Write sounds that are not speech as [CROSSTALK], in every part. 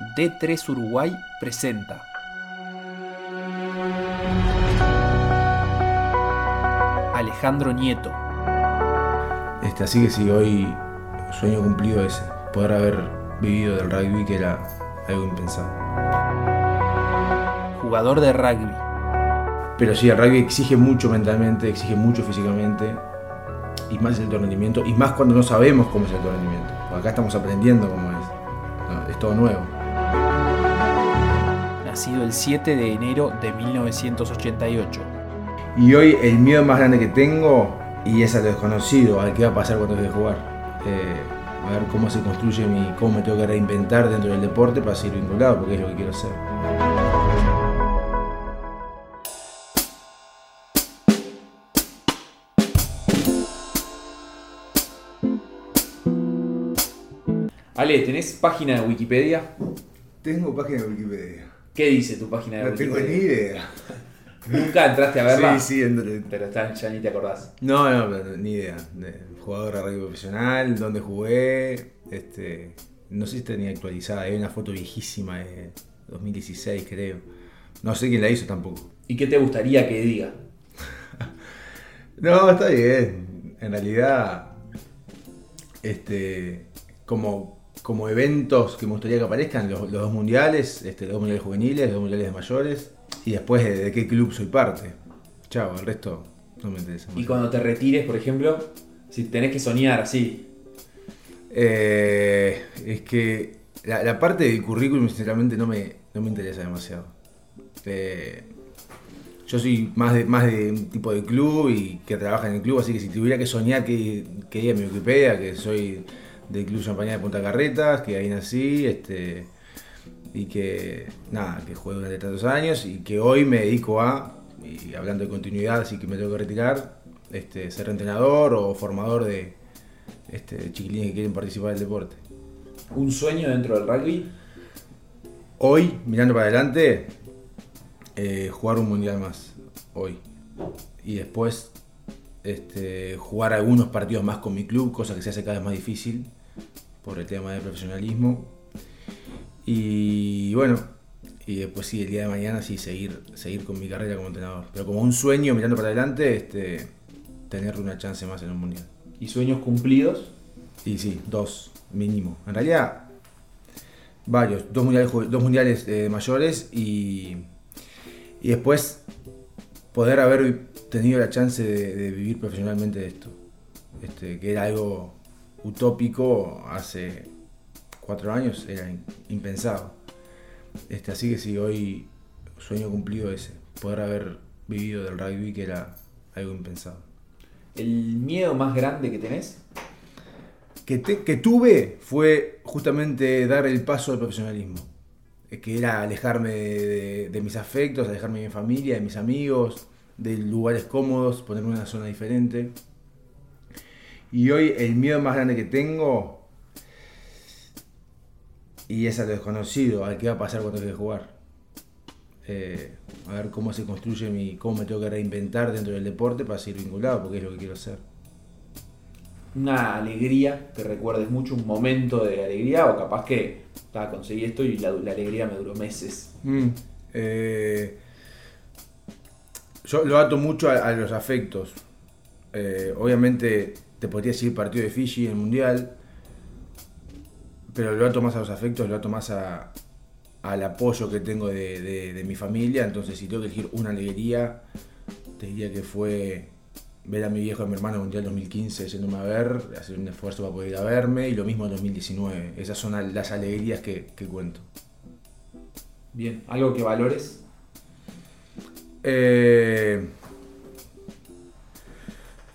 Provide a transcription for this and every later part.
D3 Uruguay presenta. Alejandro Nieto. Este, así que sí, hoy sueño cumplido ese, poder haber vivido del rugby que era algo impensado. Jugador de rugby. Pero sí, el rugby exige mucho mentalmente, exige mucho físicamente, y más el rendimiento, y más cuando no sabemos cómo es el rendimiento. Acá estamos aprendiendo cómo es. No, es todo nuevo. Nacido el 7 de enero de 1988. Y hoy el miedo más grande que tengo, y es al desconocido, al que va a pasar cuando deje de jugar. Eh, a ver cómo se construye mi, cómo me tengo que reinventar dentro del deporte para seguir vinculado, porque es lo que quiero hacer. Ale, ¿tenés página de Wikipedia? Tengo página de Wikipedia. ¿Qué dice tu página de No tengo ni idea. ¿Nunca entraste a verla? Sí, sí, Pero está- ya ni te acordás. No, no, pero ni idea. De jugador de rugby profesional, dónde jugué. Este, no sé si ni actualizada. Hay una foto viejísima de 2016, creo. No sé quién la hizo tampoco. ¿Y qué te gustaría que diga? [LAUGHS] No, está bien. En realidad, este, como, como eventos que me gustaría que aparezcan, los, los dos mundiales, este, los dos mundiales juveniles, los dos mundiales de mayores, y después de, de qué club soy parte. Chao, el resto no me interesa. Y cuando te retires, por ejemplo, si tenés que soñar así, Eh, es que la, la parte del currículum sinceramente no me, no me interesa demasiado. Eh, yo soy más de, más de un tipo de club y que trabaja en el club, así que si tuviera que soñar que, que diga mi Wikipedia, que soy del Club Champaña de Punta Carretas, que ahí nací, este, y que nada, que juego durante tantos años y que hoy me dedico a, y hablando de continuidad, así que me tengo que retirar, este, ser entrenador o formador de, este, chiquilines que quieren participar del deporte. un sueño dentro del rugby, Hoy, mirando para adelante, eh, jugar un mundial más. Hoy. Y después este, jugar algunos partidos más con mi club, cosa que se hace cada vez más difícil por el tema del profesionalismo. Y bueno, y después sí, el día de mañana sí, seguir, seguir con mi carrera como entrenador. Pero como un sueño, mirando para adelante, este, tener una chance más en un mundial. y sueños cumplidos, Y sí, dos mínimo. En realidad, varios. Dos mundiales, dos mundiales eh, mayores y, y después poder haber tenido la chance de, de vivir profesionalmente de esto. Este, que era algo utópico hace cuatro años, era impensado. Este, así que sí, hoy sueño cumplido ese. Poder haber vivido del rugby que era algo impensado. el miedo más grande que tenés, que, te- que tuve fue justamente dar el paso al profesionalismo. Eh, Que era alejarme de, de- de mis afectos, alejarme de mi familia, de mis amigos, de lugares cómodos, ponerme en una zona diferente. Y hoy el miedo más grande que tengo, y es a lo desconocido, al que va a pasar cuando deje de jugar. Eh, a ver cómo se construye mi, cómo me tengo que reinventar dentro del deporte para seguir vinculado, porque es lo que quiero hacer. una alegría que recuerdes mucho, un momento de alegría, o capaz que "Ta, conseguí esto y la, la alegría me duró meses. Mm, eh, yo lo ato mucho a, a los afectos. Eh, obviamente te podría decir partido de Fiji en el Mundial, pero lo ato más a los afectos, lo ato más a, al apoyo que tengo de, de- de mi familia. Entonces, si tengo que elegir una alegría, te diría que fue ver a mi viejo y a mi hermano en el Mundial 2015 yéndome a ver, hacer un esfuerzo para poder ir a verme, y lo mismo en 2019. Esas son las alegrías que- que cuento. Bien, algo que valores. Eh,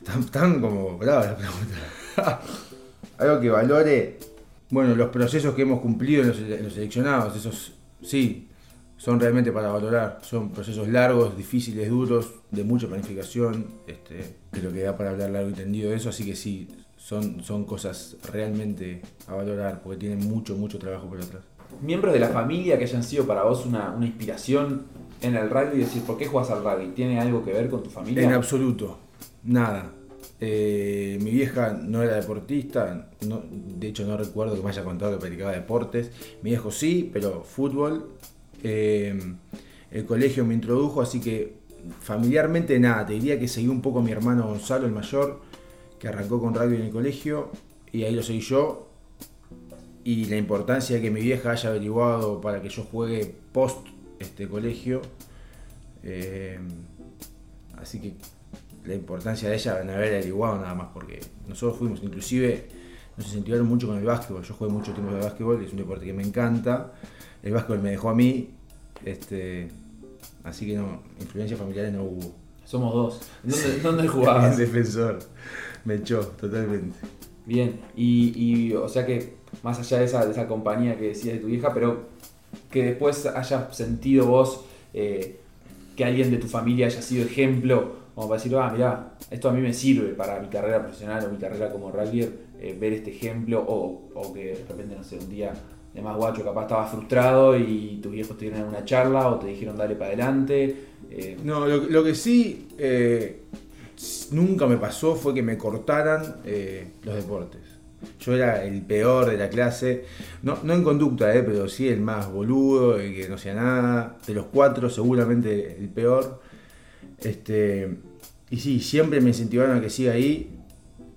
tan, tan como brava la pregunta. [LAUGHS] Algo que valore. Bueno, los procesos que hemos cumplido en los, en los seleccionados, esos sí, son realmente para valorar. Son procesos largos, difíciles, duros, de mucha planificación. Este, creo que da para hablar largo y tendido de eso, así que sí, son, son cosas realmente a valorar, porque tienen mucho, mucho trabajo por detrás. Miembros de la familia que hayan sido para vos una, una inspiración en el rugby y decir, ¿por qué juegas al rugby? ¿Tiene algo que ver con tu familia? En absoluto, nada. Eh, mi vieja no era deportista, no- de hecho no recuerdo que me haya contado que practicaba deportes. Mi viejo sí, pero fútbol. Eh, el colegio me introdujo, así que familiarmente nada. Te diría que seguí un poco a mi hermano Gonzalo, el mayor, que arrancó con rugby en el colegio, y ahí lo seguí yo. Y la importancia de que mi vieja haya averiguado para que yo juegue post este colegio. Eh, así que la importancia de ella en haber averiguado nada más, porque nosotros fuimos, inclusive nos incentivaron mucho con el básquetbol. Yo jugué mucho tiempo de básquetbol, es un deporte que me encanta. El básquetbol me dejó a mí, este, así que no, influencias familiares no hubo. Somos dos. ¿Dónde, dónde [LAUGHS] jugabas? defensor, me echó totalmente. Bien, y, y, o sea que más allá de esa, de esa compañía que decías de tu vieja, pero que después hayas sentido vos eh, que alguien de tu familia haya sido ejemplo, como para decir, ah, mirá, esto a mí me sirve para mi carrera profesional o mi carrera como rugby, ver este ejemplo, o, o que de repente, no sé, un día de más guacho capaz estabas frustrado y tus viejos te dieron una charla o te dijeron dale para adelante. eh, No, lo, lo que sí eh, nunca me pasó fue que me cortaran eh, los deportes. Yo era el peor de la clase, no, no en conducta, eh, pero sí el más boludo, el que no hacía nada. De los cuatro, seguramente el peor. Este, y sí, siempre me incentivaron a que siga ahí,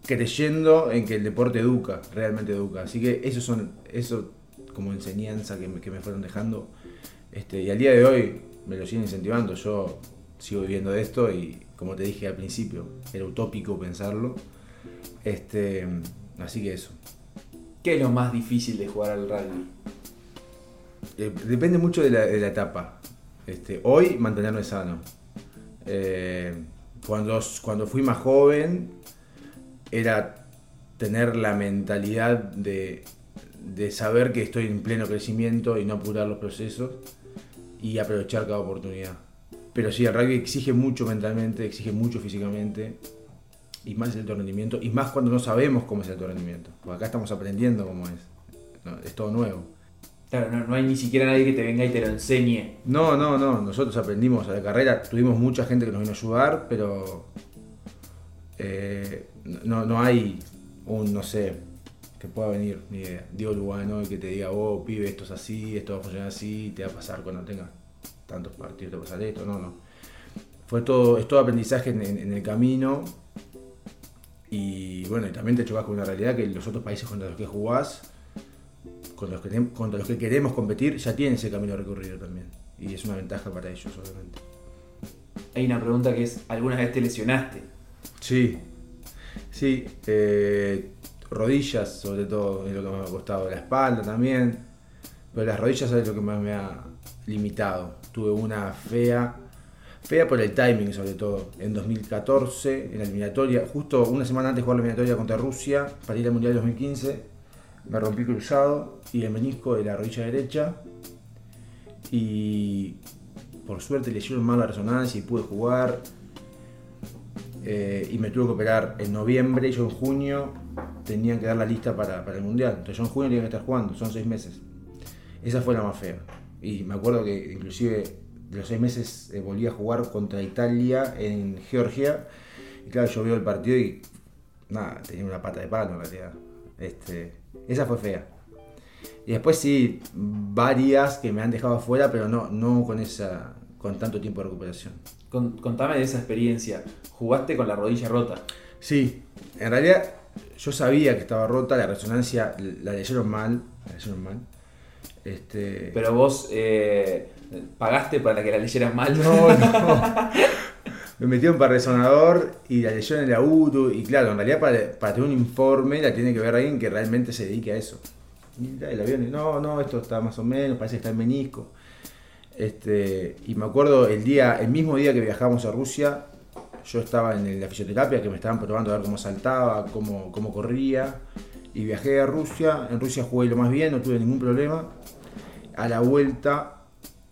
creyendo en que el deporte educa, realmente educa. Así que eso son, eso como enseñanza que me, que me fueron dejando. Este, y al día de hoy me lo siguen incentivando. Yo sigo viviendo de esto y como te dije al principio, era utópico pensarlo. Este, así que eso. ¿Qué es lo más difícil de jugar al rugby? Eh, depende mucho de la, de la etapa. Este, hoy mantenerme sano. Eh, cuando, cuando fui más joven era tener la mentalidad de, de saber que estoy en pleno crecimiento y no apurar los procesos y aprovechar cada oportunidad. Pero sí, el rugby exige mucho mentalmente, exige mucho físicamente y más el rendimiento y más cuando no sabemos cómo es el rendimiento. Porque acá estamos aprendiendo cómo es. No, es todo nuevo. Claro, no, hay ni siquiera nadie que te venga y te lo enseñe. No, no, no. Nosotros aprendimos a la carrera. Tuvimos mucha gente que nos vino a ayudar, pero eh, no, no hay un, no sé, que pueda venir, ni idea. Diego Lugano y que te diga, oh, pibe, esto es así, esto va a funcionar así, te va a pasar cuando tengas tantos partidos, te va a pasar esto. No, no. Fue todo, es todo aprendizaje en, en- en el camino. Y bueno, y también te chocas con una realidad que los otros países contra los que jugás contra los, que, los queremos competir ya tienen ese camino recorrido también. Y es una ventaja para ellos, obviamente. Hay una pregunta que es, ¿alguna vez te lesionaste? Sí, sí. eh, rodillas, sobre todo, es lo que me ha costado. La espalda también. Pero las rodillas es lo que más me ha limitado. Tuve una fea, fea por el timing, sobre todo. En 2014, en la eliminatoria, justo una semana antes de jugar la eliminatoria contra Rusia, para ir al Mundial 2015, me rompí cruzado y el menisco de la rodilla derecha. Y por suerte le hicieron mal la resonancia y pude jugar. Eh, y me tuve que operar en noviembre y yo en junio tenían que dar la lista para, para el mundial. Entonces yo en junio tenía que estar jugando, son seis meses. Esa fue la más fea. Y me acuerdo que inclusive de los seis meses eh, volví a jugar contra Italia en Georgia. Y claro, yo veo el partido y nada, tenía una pata de palo en realidad. Este, esa fue fea. Y después sí, varias que me han dejado afuera, pero no, no con esa con tanto tiempo de recuperación. Con- contame de esa experiencia. ¿Jugaste con la rodilla rota? Sí, en realidad yo sabía que estaba rota, la resonancia la leyeron mal, la leyeron mal. Este, Pero vos eh, pagaste para que la leyeras mal. no, no. [LAUGHS] Me metieron para resonador y la leyeron en la UTU y claro, en realidad para, para tener un informe la tiene que ver alguien que realmente se dedique a eso. El avión, no, no, esto está más o menos, parece que está en menisco. Este, y me acuerdo el día, el mismo día que viajamos a Rusia, yo estaba en la fisioterapia que me estaban probando a ver cómo saltaba, cómo, cómo corría. Y viajé a Rusia. En Rusia jugué lo más bien, no tuve ningún problema. A la vuelta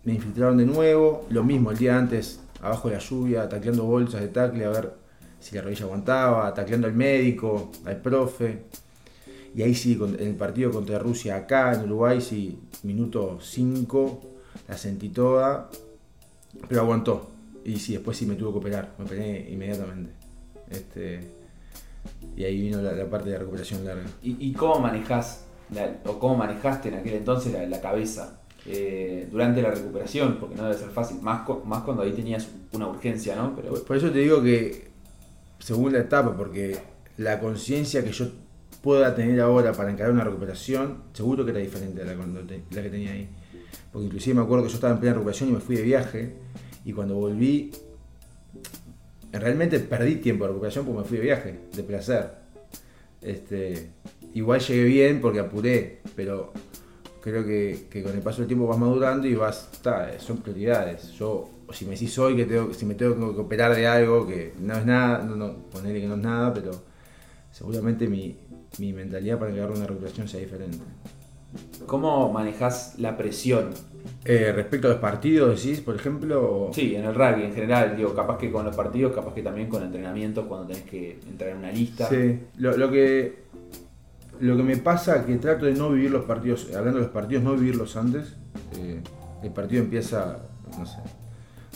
me infiltraron de nuevo. Lo mismo el día antes, abajo de la lluvia, tacleando bolsas de tacle a ver si la rodilla aguantaba, tacleando al médico, al profe. Y ahí sí, en el partido contra Rusia acá, en Uruguay, sí, minuto 5, la sentí toda, pero aguantó. Y sí, después sí me tuve que operar, me operé inmediatamente. Este, y ahí vino la, parte de recuperación larga. ¿Y, cómo manejás, o cómo manejaste en aquel entonces la, cabeza eh, durante la recuperación? Porque no debe ser fácil, más, más cuando ahí tenías una urgencia, ¿no? Por, eso te digo que según la etapa, porque la conciencia que yo pueda tener ahora para encarar una recuperación, seguro que era diferente a la, la que tenía ahí. Porque inclusive me acuerdo que yo estaba en plena recuperación y me fui de viaje y cuando volví, realmente perdí tiempo de recuperación porque me fui de viaje, de placer. Este, igual llegué bien porque apuré, pero creo que, con el paso del tiempo vas madurando y vas, son prioridades. Yo, si me decís hoy que tengo, si me tengo que operar de algo que no es nada, no, no ponerle que no es nada, pero seguramente mi, mi mentalidad para llegar a una recuperación sea diferente. ¿Cómo manejas la presión? Eh, respecto a los partidos, decís, por ejemplo. Sí, en el rugby en general, digo, capaz que con los partidos, capaz que también con entrenamientos cuando tenés que entrar en una lista. Sí, lo, que lo que me pasa que trato de no vivir los partidos, hablando de los partidos, no vivirlos antes. Eh, el partido empieza, no sé,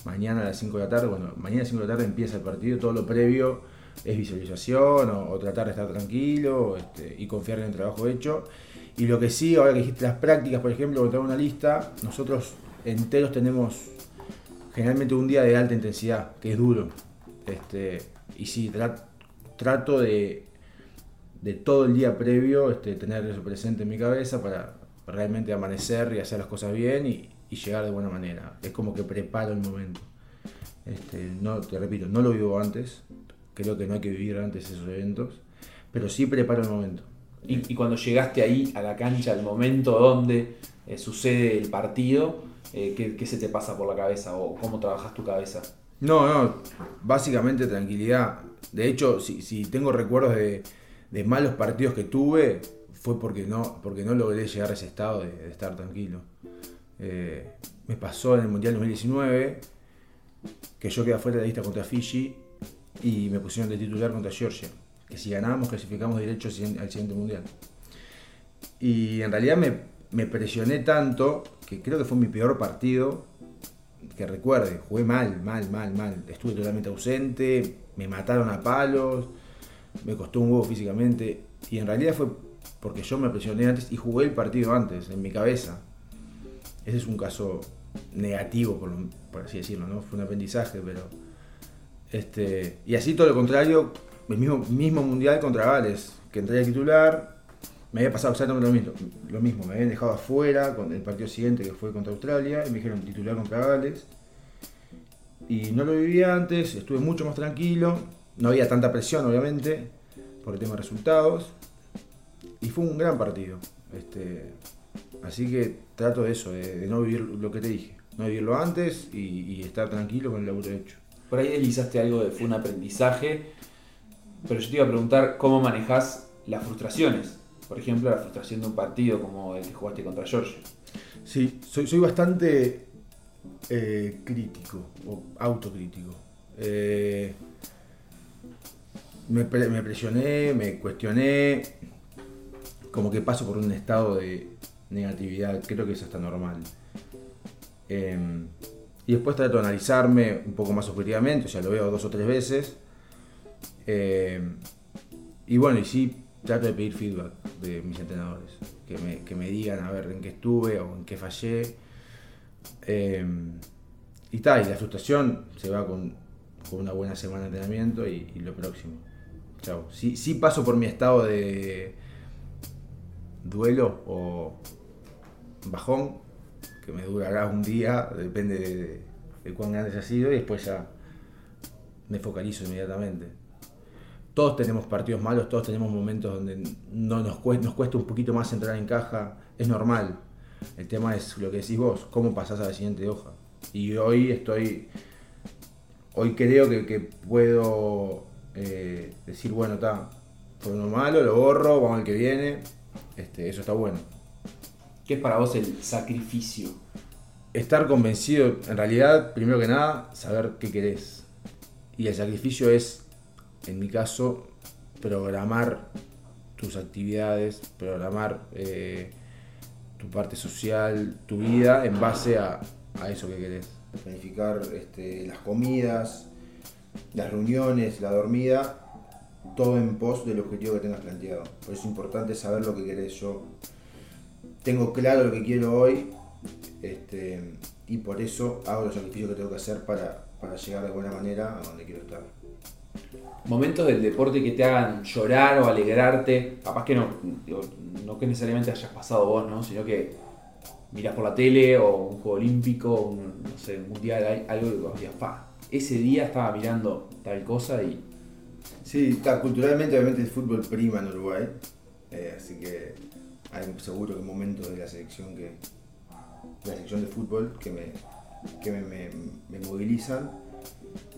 mañana a las 5 de la tarde, bueno, mañana a las 5 de la tarde empieza el partido, todo lo previo es visualización o, tratar de estar tranquilo este, y confiar en el trabajo hecho. Y lo que sí, ahora que dijiste las prácticas, por ejemplo, tengo una lista, nosotros enteros tenemos generalmente un día de alta intensidad, que es duro. Este, y sí, trato de, de todo el día previo este, tener eso presente en mi cabeza para realmente amanecer y hacer las cosas bien y, llegar de buena manera. Es como que preparo el momento. Este, no, te repito, no lo vivo antes, creo que no hay que vivir antes esos eventos, pero sí preparo el momento. Y, cuando llegaste ahí a la cancha, al momento donde eh, sucede el partido, eh, ¿qué, se te pasa por la cabeza o cómo trabajas tu cabeza? No, no, básicamente tranquilidad. De hecho, si, tengo recuerdos de, malos partidos que tuve, fue porque no, porque no logré llegar a ese estado de, estar tranquilo. Eh, me pasó en el Mundial 2019 que yo quedé fuera de la lista contra Fiji y me pusieron de titular contra Georgia que si ganábamos clasificamos derecho al siguiente mundial. Y en realidad me, presioné tanto que creo que fue mi peor partido que recuerde. Jugué mal, mal, mal, mal. Estuve totalmente ausente, me mataron a palos, me costó un huevo físicamente. Y en realidad fue porque yo me presioné antes y jugué el partido antes, en mi cabeza. Ese es un caso negativo, por, así decirlo, ¿no? Fue un aprendizaje, pero. Este, y así todo lo contrario, el mismo, mismo mundial contra Gales, que entré a titular, me había pasado exactamente lo mismo, lo mismo, me habían dejado afuera con el partido siguiente que fue contra Australia y me dijeron titular contra Gales. Y no lo vivía antes, estuve mucho más tranquilo, no había tanta presión obviamente por el tema de resultados y fue un gran partido. Este, así que trato de eso, de, no vivir lo que te dije, no vivirlo antes y, y estar tranquilo con el laburo hecho. Por ahí deslizaste algo de fue un aprendizaje pero yo te iba a preguntar cómo manejas las frustraciones. Por ejemplo, la frustración de un partido como el que jugaste contra Georgia. Sí, soy, soy bastante eh, crítico o autocrítico. Eh, me, presioné, me cuestioné, como que paso por un estado de negatividad, creo que eso está normal. Em, y después trato de analizarme un poco más objetivamente, o sea, lo veo dos o tres veces eh, y bueno, y sí trato de pedir feedback de mis entrenadores, que me, digan a ver en qué estuve o en qué fallé. Eh, y tal, y la frustración se va con, una buena semana de entrenamiento y, lo próximo. Chao. Sí, paso por mi estado de duelo o bajón, que me durará un día, depende de, de cuán grande haya sido, y después ya me focalizo inmediatamente todos tenemos partidos malos, todos tenemos momentos donde no nos cuesta un poquito más entrar en caja, es normal. El tema es lo que decís vos, cómo pasás a la siguiente hoja. Y hoy estoy, hoy creo que, puedo eh, decir, bueno, está, fue uno malo, lo borro, vamos al que viene, este, eso está bueno. ¿Qué es para vos el sacrificio? Estar convencido, en realidad, primero que nada, saber qué querés. Y el sacrificio es en mi caso, programar tus actividades, programar eh, tu parte social, tu vida en base a, eso que querés. Planificar este, las comidas, las reuniones, la dormida, todo en pos del objetivo que tengas planteado. Por eso es importante saber lo que querés. Yo tengo claro lo que quiero hoy este, y por eso hago los sacrificios que tengo que hacer para, para llegar de buena manera a donde quiero estar. Momentos del deporte que te hagan llorar o alegrarte, capaz que no, no que necesariamente hayas pasado vos, ¿no? sino que miras por la tele o un juego olímpico, un, no sé, un mundial, algo y vos digas, pa, ese día estaba mirando tal cosa y Sí, está, culturalmente obviamente el fútbol prima en Uruguay, eh, así que hay seguro que momentos de la selección que de la selección de fútbol que me, que me, me- me movilizan.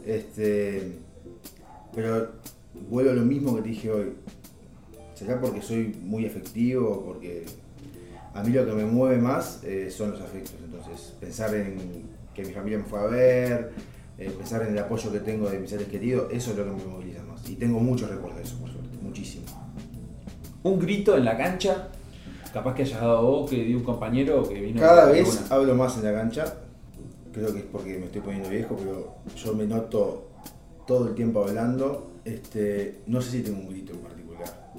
Este, pero vuelvo a lo mismo que te dije hoy. ¿Será porque soy muy efectivo o porque a mí lo que me mueve más eh, son los afectos? Entonces, pensar en que mi familia me fue a ver, eh, pensar en el apoyo que tengo de mis seres queridos, eso es lo que me moviliza más. Y tengo muchos recuerdos de eso, por suerte, muchísimo. un grito en la cancha, capaz que hayas dado vos, que dio un compañero que vino Cada vez alguna. hablo más en la cancha, creo que es porque me estoy poniendo viejo, pero yo me noto todo el tiempo hablando. Este, no sé si tengo un grito en particular,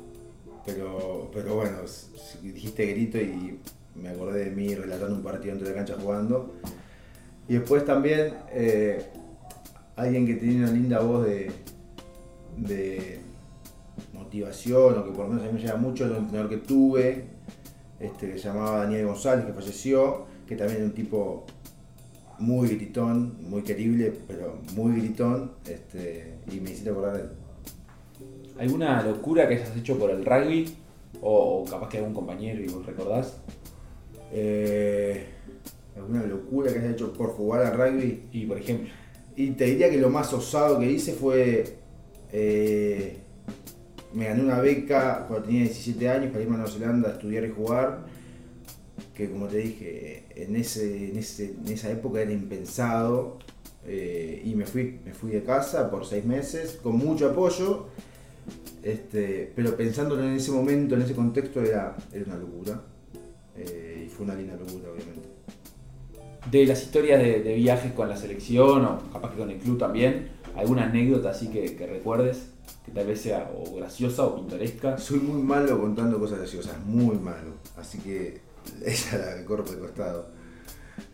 pero, pero bueno, si dijiste grito y me acordé de mí relatando un partido dentro de la cancha jugando. Y después también eh, alguien que tiene una linda voz de, de motivación, o que por lo menos a mí me lleva mucho, es un entrenador que tuve, este, que se llamaba Daniel González, que falleció, que también era un tipo muy gritón, muy querible, pero muy gritón, este, y me hiciste acordar de él. ¿Alguna locura que hayas hecho por el rugby? O, o capaz que algún compañero y vos recordás. Eh, ¿Alguna locura que has hecho por jugar al rugby? Y por ejemplo, Y te diría que lo más osado que hice fue. eh, me gané una beca cuando tenía 17 años para irme a Nueva Zelanda a estudiar y jugar. Que como te dije, en, ese, en, ese- en esa época era impensado. eh, y me fui, me fui de casa por seis meses, con mucho apoyo. Este, pero pensándolo en ese momento, en ese contexto, era, era una locura. eh, y fue una linda locura, obviamente. De las historias de, viajes con la selección o capaz que con el club también, ¿alguna anécdota así que, que recuerdes? Que tal vez sea o graciosa o pintoresca. Soy muy malo contando cosas graciosas, muy malo. Así que [LAUGHS] esa la corro de costado.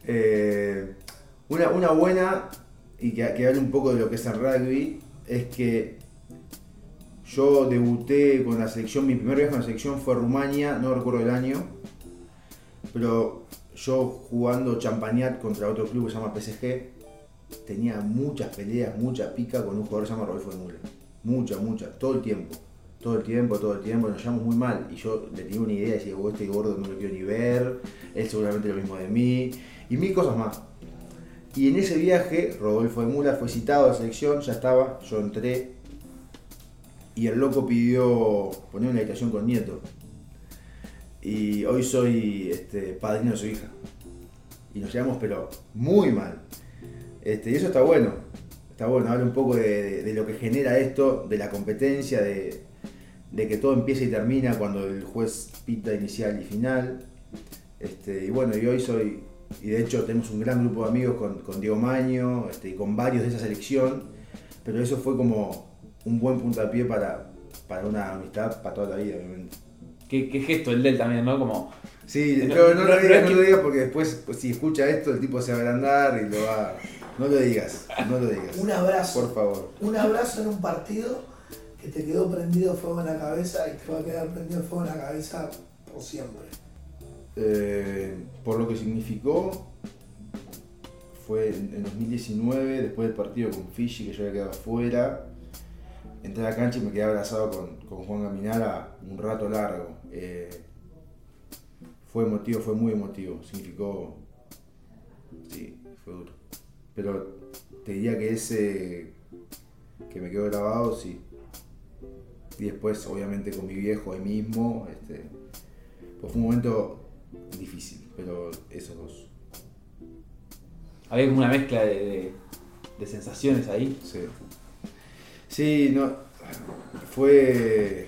Eh, una, una buena, y que, que hable un poco de lo que es el rugby, es que yo debuté con la selección, mi primer viaje con la selección fue a Rumania, no recuerdo el año, pero yo jugando champañat contra otro club que se llama PSG, tenía muchas peleas, mucha pica con un jugador que se llama Rodolfo de Mula. Mucha, mucha, todo el tiempo. Todo el tiempo, todo el tiempo, nos llevamos muy mal. Y yo le tenía una idea, decía, "Oh, este gordo no lo quiero ni ver, él seguramente lo mismo de mí, y mil cosas más. Y en ese viaje, Rodolfo de Mula fue citado a la selección, ya estaba, yo entré, y el loco pidió poner una habitación con nieto. Y hoy soy este, padrino de su hija. Y nos llevamos, pero muy mal. Este, y eso está bueno. Está bueno, habla un poco de, lo que genera esto, de la competencia, de, que todo empieza y termina cuando el juez pita inicial y final. Este, y bueno, y hoy soy, y de hecho tenemos un gran grupo de amigos con, Diego Maño y con varios de esa selección, pero eso fue como un buen puntapié para, para una amistad para toda la vida, obviamente. ¿Qué, qué gesto el de él también, ¿no? Como, Sí, No, pero no, no- lo digas, es no que- lo digas porque después, pues, si escucha esto, el tipo se va a agrandar y lo va. No lo digas, no lo digas. Un abrazo. Por favor. Un abrazo en un partido que te quedó prendido fuego en la cabeza y te va a quedar prendido fuego en la cabeza por siempre. Eh, por lo que significó, fue en, en 2019, después del partido con Fiji, que yo había quedado afuera. Entré a la cancha y me quedé abrazado con, con Juan Gaminara un rato largo. Eh, fue emotivo, fue muy emotivo. Significó. Sí, fue duro. Pero te diría que ese que me quedó grabado, sí. Y después, obviamente, con mi viejo ahí mismo. Este, pues fue un momento difícil, pero esos dos. había como una mezcla de, de- de sensaciones ahí. Sí. Sí, no. Fue.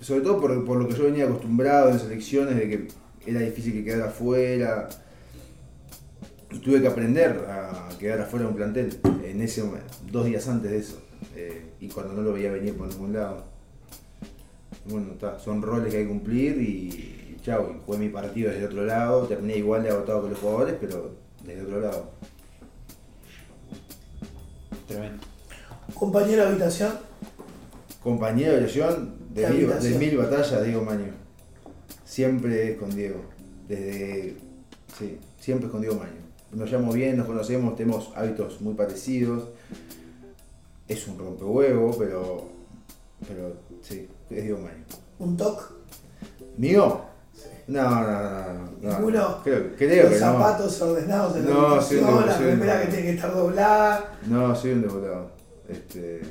Sobre todo por, por lo que yo venía acostumbrado en selecciones, de que era difícil que quedara afuera. Tuve que aprender a quedar afuera de un plantel en ese momento, dos días antes de eso. eh, y cuando no lo veía venir por ningún lado. Bueno, está, son roles que hay que cumplir y, y chao, jugué mi partido desde el otro lado, terminé igual de agotado que los jugadores, pero desde otro lado. Tremendo. Compañero de habitación, Compañero de mil, habitación. de mil batallas, Diego Maño. Siempre es con Diego. Desde. Sí, siempre es con Diego Maño. Nos llamo bien, nos conocemos, tenemos hábitos muy parecidos. Es un rompehuevo, pero. Pero sí, es Diego Maño. un toque, ¿Mío? No, no, no, no. no. Ninguno. Creo, creo los que no. zapatos ordenados en la No, habitación, la no. que tiene que estar doblada. No, soy un devotado. Este.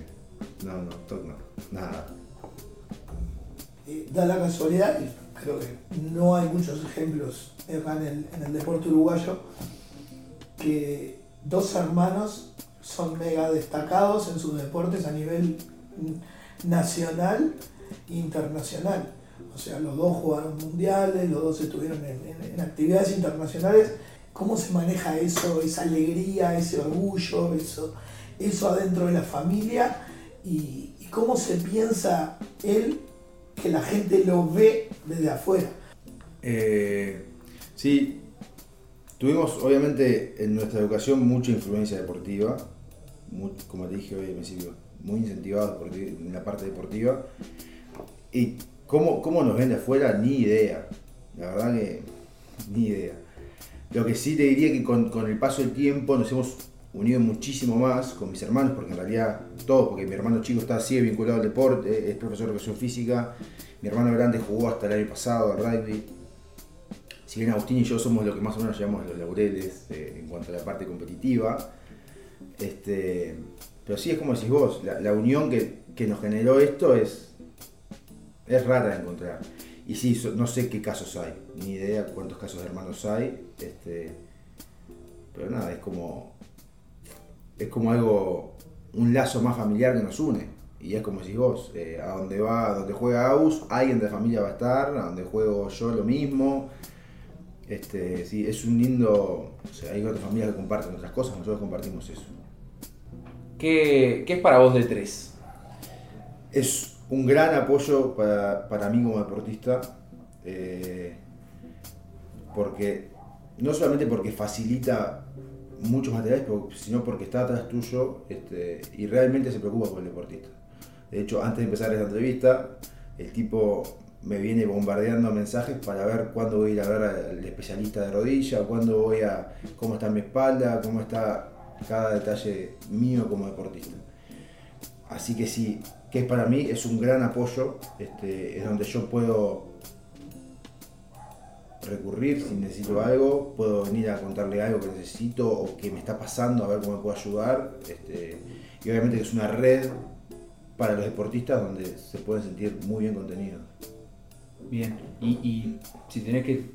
No, no, toc no. Nada. Y da la casualidad, y creo que no hay muchos ejemplos en el, en el deporte uruguayo, que dos hermanos son mega destacados en sus deportes a nivel nacional e internacional. O sea, los dos jugaron mundiales, los dos estuvieron en, en- en actividades internacionales. ¿Cómo se maneja eso, esa alegría, ese orgullo, eso, eso adentro de la familia? Y, cómo se piensa él que la gente lo ve desde afuera. Eh, sí, tuvimos obviamente en nuestra educación mucha influencia deportiva, como te dije hoy al principio, muy incentivados en la parte deportiva. Y cómo, cómo nos ven de afuera, ni idea. La verdad que ni idea. Lo que sí te diría que con, con el paso del tiempo nos hemos unido muchísimo más con mis hermanos, porque en realidad todos, porque mi hermano chico está así vinculado al deporte, es profesor de educación física, mi hermano grande jugó hasta el año pasado al rugby. Si bien Agustín y yo somos los que más o menos llevamos los laureles eh, en cuanto a la parte competitiva, este, pero sí es como decís vos, la, la unión que, que nos generó esto es, es rara de encontrar. Y sí, no sé qué casos hay, ni idea cuántos casos de hermanos hay, este, pero nada, es como, es como algo, un lazo más familiar que nos une. Y es como decís vos, eh, a donde va, a donde juega Aus, alguien de la familia va a estar, a donde juego yo lo mismo. Este, sí, es un lindo, o sea, hay otras familias que comparten otras cosas, nosotros compartimos eso. ¿Qué, qué es para vos de tres? Es un gran apoyo para, para mí como deportista, eh, porque no solamente porque facilita muchos materiales, sino porque está atrás tuyo este, y realmente se preocupa por el deportista. De hecho, antes de empezar esta entrevista, el tipo me viene bombardeando mensajes para ver cuándo voy a ir a ver al especialista de rodilla, cuándo voy a, cómo está mi espalda, cómo está cada detalle mío como deportista. Así que sí, que para mí es un gran apoyo, este, es donde yo puedo recurrir si necesito algo, puedo venir a contarle algo que necesito o que me está pasando, a ver cómo me puedo ayudar. Este, y obviamente que es una red para los deportistas donde se pueden sentir muy bien contenidos. Bien. Y, y si tenés que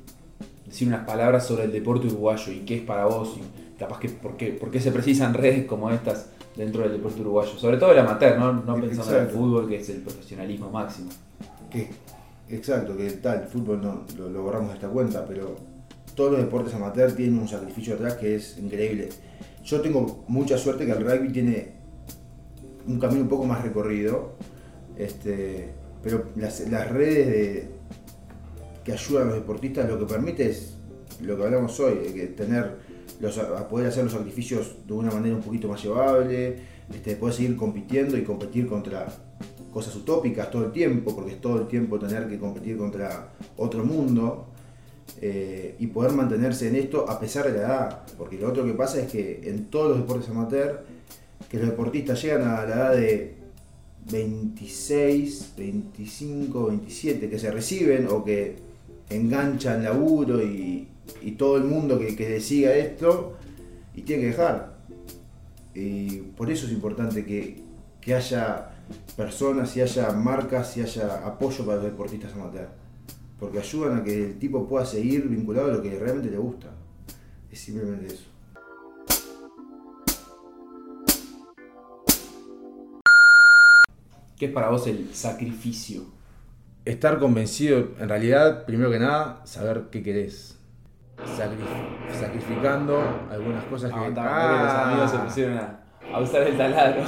decir unas palabras sobre el deporte uruguayo y qué es para vos, y capaz que por qué, por qué se precisan redes como estas dentro del deporte uruguayo. Sobre todo el amateur, no, no pensando en el fútbol, que es el profesionalismo máximo. Que, exacto, que tal, el fútbol no lo, borramos de esta cuenta, pero todos los deportes amateur tienen un sacrificio atrás que es increíble. Yo tengo mucha suerte que el rugby tiene un camino un poco más recorrido, este, pero las, las redes de- que ayudan a los deportistas lo que permite es lo que hablamos hoy, que tener los, poder hacer los sacrificios de una manera un poquito más llevable, este, poder seguir compitiendo y competir contra cosas utópicas todo el tiempo, porque es todo el tiempo tener que competir contra otro mundo eh, y poder mantenerse en esto a pesar de la edad, porque lo otro que pasa es que en todos los deportes amateur, que los deportistas llegan a la edad de 26, 25, 27, que se reciben o que enganchan laburo y, y todo el mundo que, que siga esto y tiene que dejar. Y por eso es importante que, que haya personas y haya marcas y haya apoyo para los deportistas amateur. Porque ayudan a que el tipo pueda seguir vinculado a lo que realmente le gusta. Es simplemente eso. ¿Qué es para vos el sacrificio? Estar convencido, en realidad, primero que nada, saber qué querés. Sacri- sacrificando algunas cosas que... Ah, porque los amigos se Ah. pusieron a, a usar el taladro.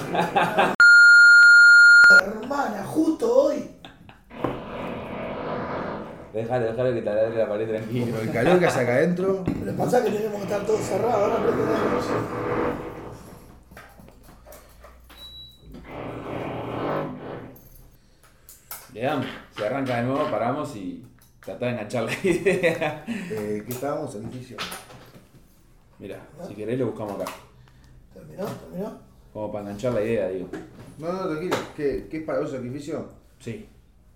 [LAUGHS] hermana, justo hoy. Déjalo, déjalo que taladre la pared tranquilo. Pero el calor que hace acá adentro. Pero pasa que tenemos que estar todos cerrados, ahora prende la luz. Le damos, se arranca de nuevo, paramos y tratá de enganchar la idea. Eh, ¿Qué estábamos? Sacrificio. Mira, si querés lo buscamos acá. ¿Terminó? ¿Terminó? Como para enganchar la idea, digo. No, no, tranquilo. ¿Qué, qué es para vos sacrificio? Sí.